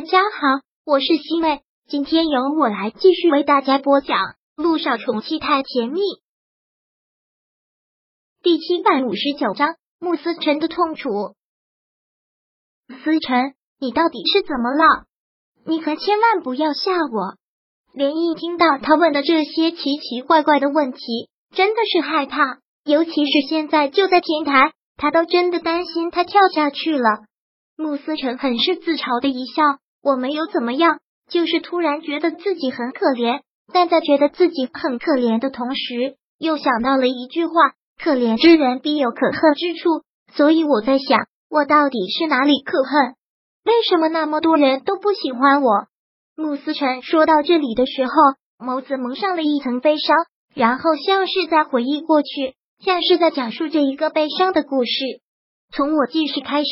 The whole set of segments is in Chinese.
大家好，我是西妹，今天由我来继续为大家播讲《路上宠妻太甜蜜》第七百五十九章穆思辰的痛楚。思辰，你到底是怎么了？你可千万不要吓我！连毅听到他问的这些奇奇怪怪的问题，真的是害怕，尤其是现在就在天台，他都真的担心他跳下去了。穆思辰很是自嘲的一笑，我没有怎么样，就是突然觉得自己很可怜，但在觉得自己很可怜的同时，又想到了一句话：可怜之人必有可恨之处。所以我在想，我到底是哪里可恨？为什么那么多人都不喜欢我？穆思成说到这里的时候，眸子蒙上了一层悲伤，然后像是在回忆过去，像是在讲述这一个悲伤的故事。从我记事开始。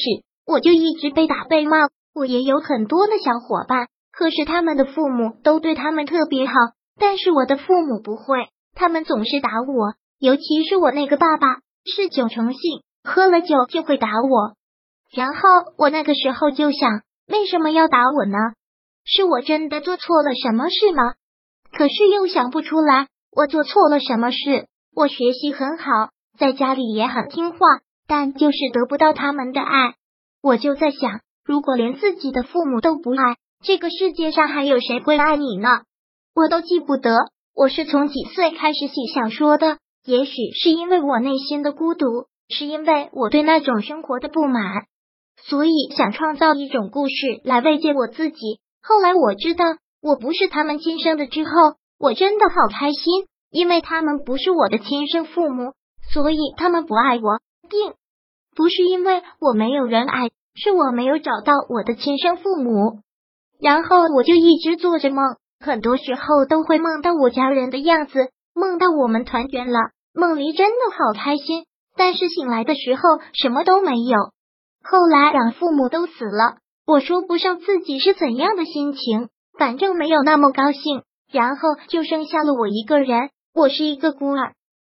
我就一直被打被骂，我也有很多的小伙伴，可是他们的父母都对他们特别好，但是我的父母不会，他们总是打我，尤其是我那个爸爸是酒成性，喝了酒就会打我。然后我那个时候就想，为什么要打我呢？是我真的做错了什么事吗？可是又想不出来，我做错了什么事？我学习很好，在家里也很听话，但就是得不到他们的爱。我就在想，如果连自己的父母都不爱，这个世界上还有谁会爱你呢？我都记不得我是从几岁开始写小说的。也许是因为我内心的孤独，是因为我对那种生活的不满，所以想创造一种故事来慰藉我自己。后来我知道我不是他们亲生的之后，我真的好开心，因为他们不是我的亲生父母，所以他们不爱我，并不是因为我没有人爱。是我没有找到我的亲生父母，然后我就一直做着梦，很多时候都会梦到我家人的样子，梦到我们团圆了，梦里真的好开心。但是醒来的时候什么都没有。后来养父母都死了，我说不上自己是怎样的心情，反正没有那么高兴。然后就剩下了我一个人，我是一个孤儿。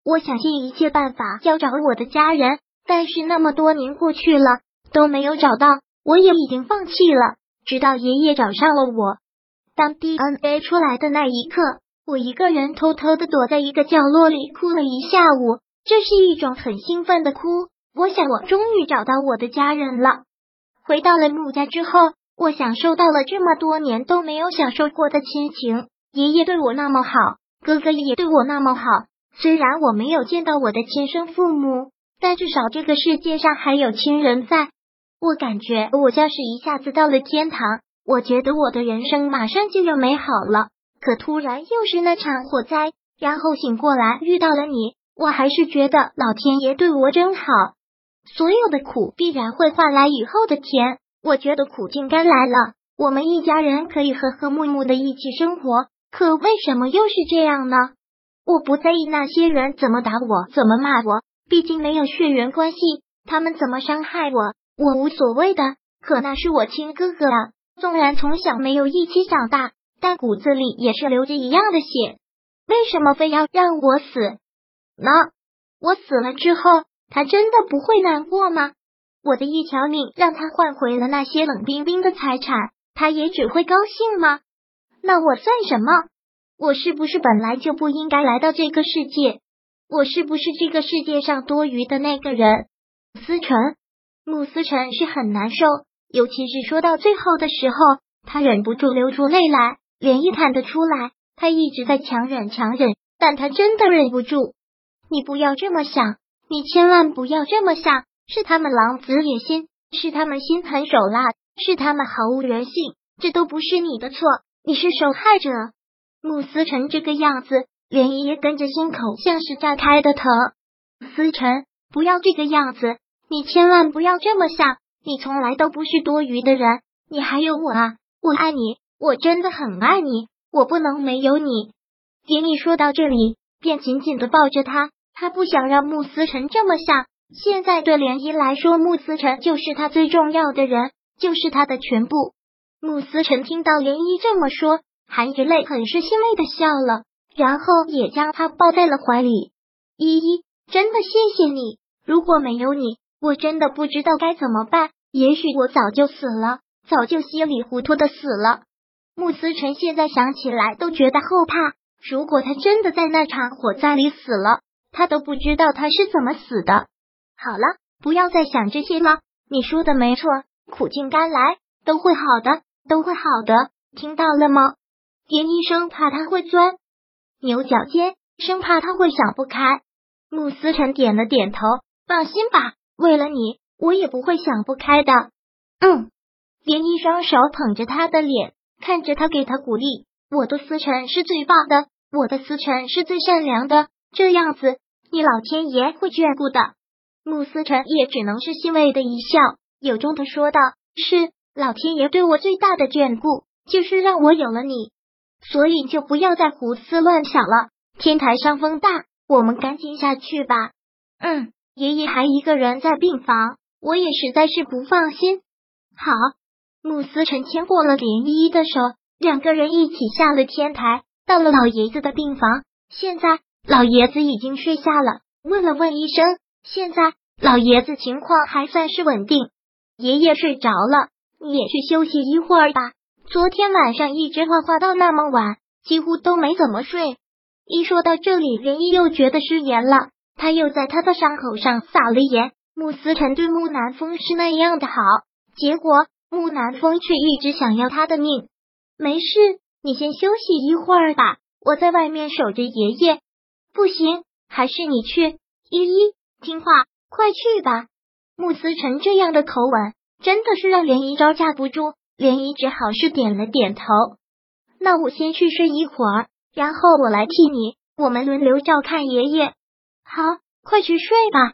我想尽一切办法要找我的家人，但是那么多年过去了。都没有找到，我也已经放弃了。直到爷爷找上了我，当 DNA 出来的那一刻，我一个人偷偷的躲在一个角落里哭了一下午。这是一种很兴奋的哭。我想，我终于找到我的家人了。回到了穆家之后，我享受到了这么多年都没有享受过的亲情。爷爷对我那么好，哥哥也对我那么好。虽然我没有见到我的亲生父母，但至少这个世界上还有亲人在。我感觉我像是一下子到了天堂，我觉得我的人生马上就要美好了。可突然又是那场火灾，然后醒过来遇到了你，我还是觉得老天爷对我真好。所有的苦必然会换来以后的甜，我觉得苦尽甘来了，我们一家人可以和和睦睦的一起生活。可为什么又是这样呢？我不在意那些人怎么打我，怎么骂我，毕竟没有血缘关系，他们怎么伤害我。我无所谓的，可那是我亲哥哥啊！纵然从小没有一起长大，但骨子里也是流着一样的血。为什么非要让我死？呢我死了之后，他真的不会难过吗？我的一条命让他换回了那些冷冰冰的财产，他也只会高兴吗？那我算什么？我是不是本来就不应该来到这个世界？我是不是这个世界上多余的那个人？思成。慕思辰是很难受，尤其是说到最后的时候，他忍不住流出泪来，连一看得出来，他一直在强忍强忍，但他真的忍不住。你不要这么想，你千万不要这么想，是他们狼子野心，是他们心狠手辣，是他们毫无人性，这都不是你的错，你是受害者。慕思辰这个样子，连依也跟着心口像是炸开的疼。思辰，不要这个样子。你千万不要这么想，你从来都不是多余的人，你还有我啊！我爱你，我真的很爱你，我不能没有你。杰尼说到这里，便紧紧的抱着他，他不想让穆思辰这么想。现在对涟漪来说，穆思辰就是他最重要的人，就是他的全部。穆思辰听到涟漪这么说，含着泪，很是欣慰的笑了，然后也将他抱在了怀里。依依，真的谢谢你，如果没有你。我真的不知道该怎么办，也许我早就死了，早就稀里糊涂的死了。穆思辰现在想起来都觉得后怕。如果他真的在那场火灾里死了，他都不知道他是怎么死的。好了，不要再想这些了。你说的没错，苦尽甘来，都会好的，都会好的，听到了吗？严医生怕他会钻牛角尖，生怕他会想不开。穆思辰点了点头，放心吧，为了你，我也不会想不开的。嗯，连一双手捧着他的脸，看着他，给他鼓励。我的思辰是最棒的，我的思辰是最善良的，这样子，你老天爷会眷顾的。穆思辰也只能是欣慰的一笑，由衷的说道：“是老天爷对我最大的眷顾，就是让我有了你，所以就不要再胡思乱想了。天台上风大，我们赶紧下去吧。”嗯，爷爷还一个人在病房，我也实在是不放心。好，慕思辰牵过了连依依的手。两个人一起下了天台，到了老爷子的病房。现在老爷子已经睡下了。问了问医生，现在老爷子情况还算是稳定。爷爷睡着了，你也去休息一会儿吧。昨天晚上一直画画到那么晚，几乎都没怎么睡。一说到这里，连依又觉得失言了。他又在他的伤口上撒了盐。穆思辰对慕南风是那样的好，结果慕南风却一直想要他的命。没事，你先休息一会儿吧，我在外面守着爷爷。不行，还是你去。依依，听话，快去吧。穆思辰这样的口吻，真的是让涟漪招架不住。涟漪只好是点了点头。那我先去睡一会儿，然后我来替你，我们轮流照看爷爷。好，快去睡吧。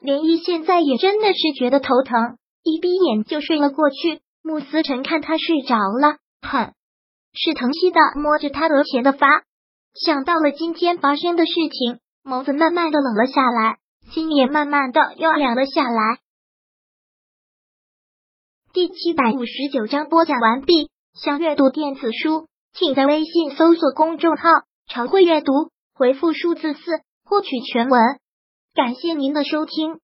涟漪现在也真的是觉得头疼，一闭眼就睡了过去。穆思辰看他睡着了，哼。是疼惜的摸着他额前的发，想到了今天发生的事情，眸子慢慢的冷了下来，心也慢慢的又凉了下来。第七百五十九章播讲完毕。想阅读电子书，请在微信搜索公众号“常会阅读”，回复数字四获取全文。感谢您的收听。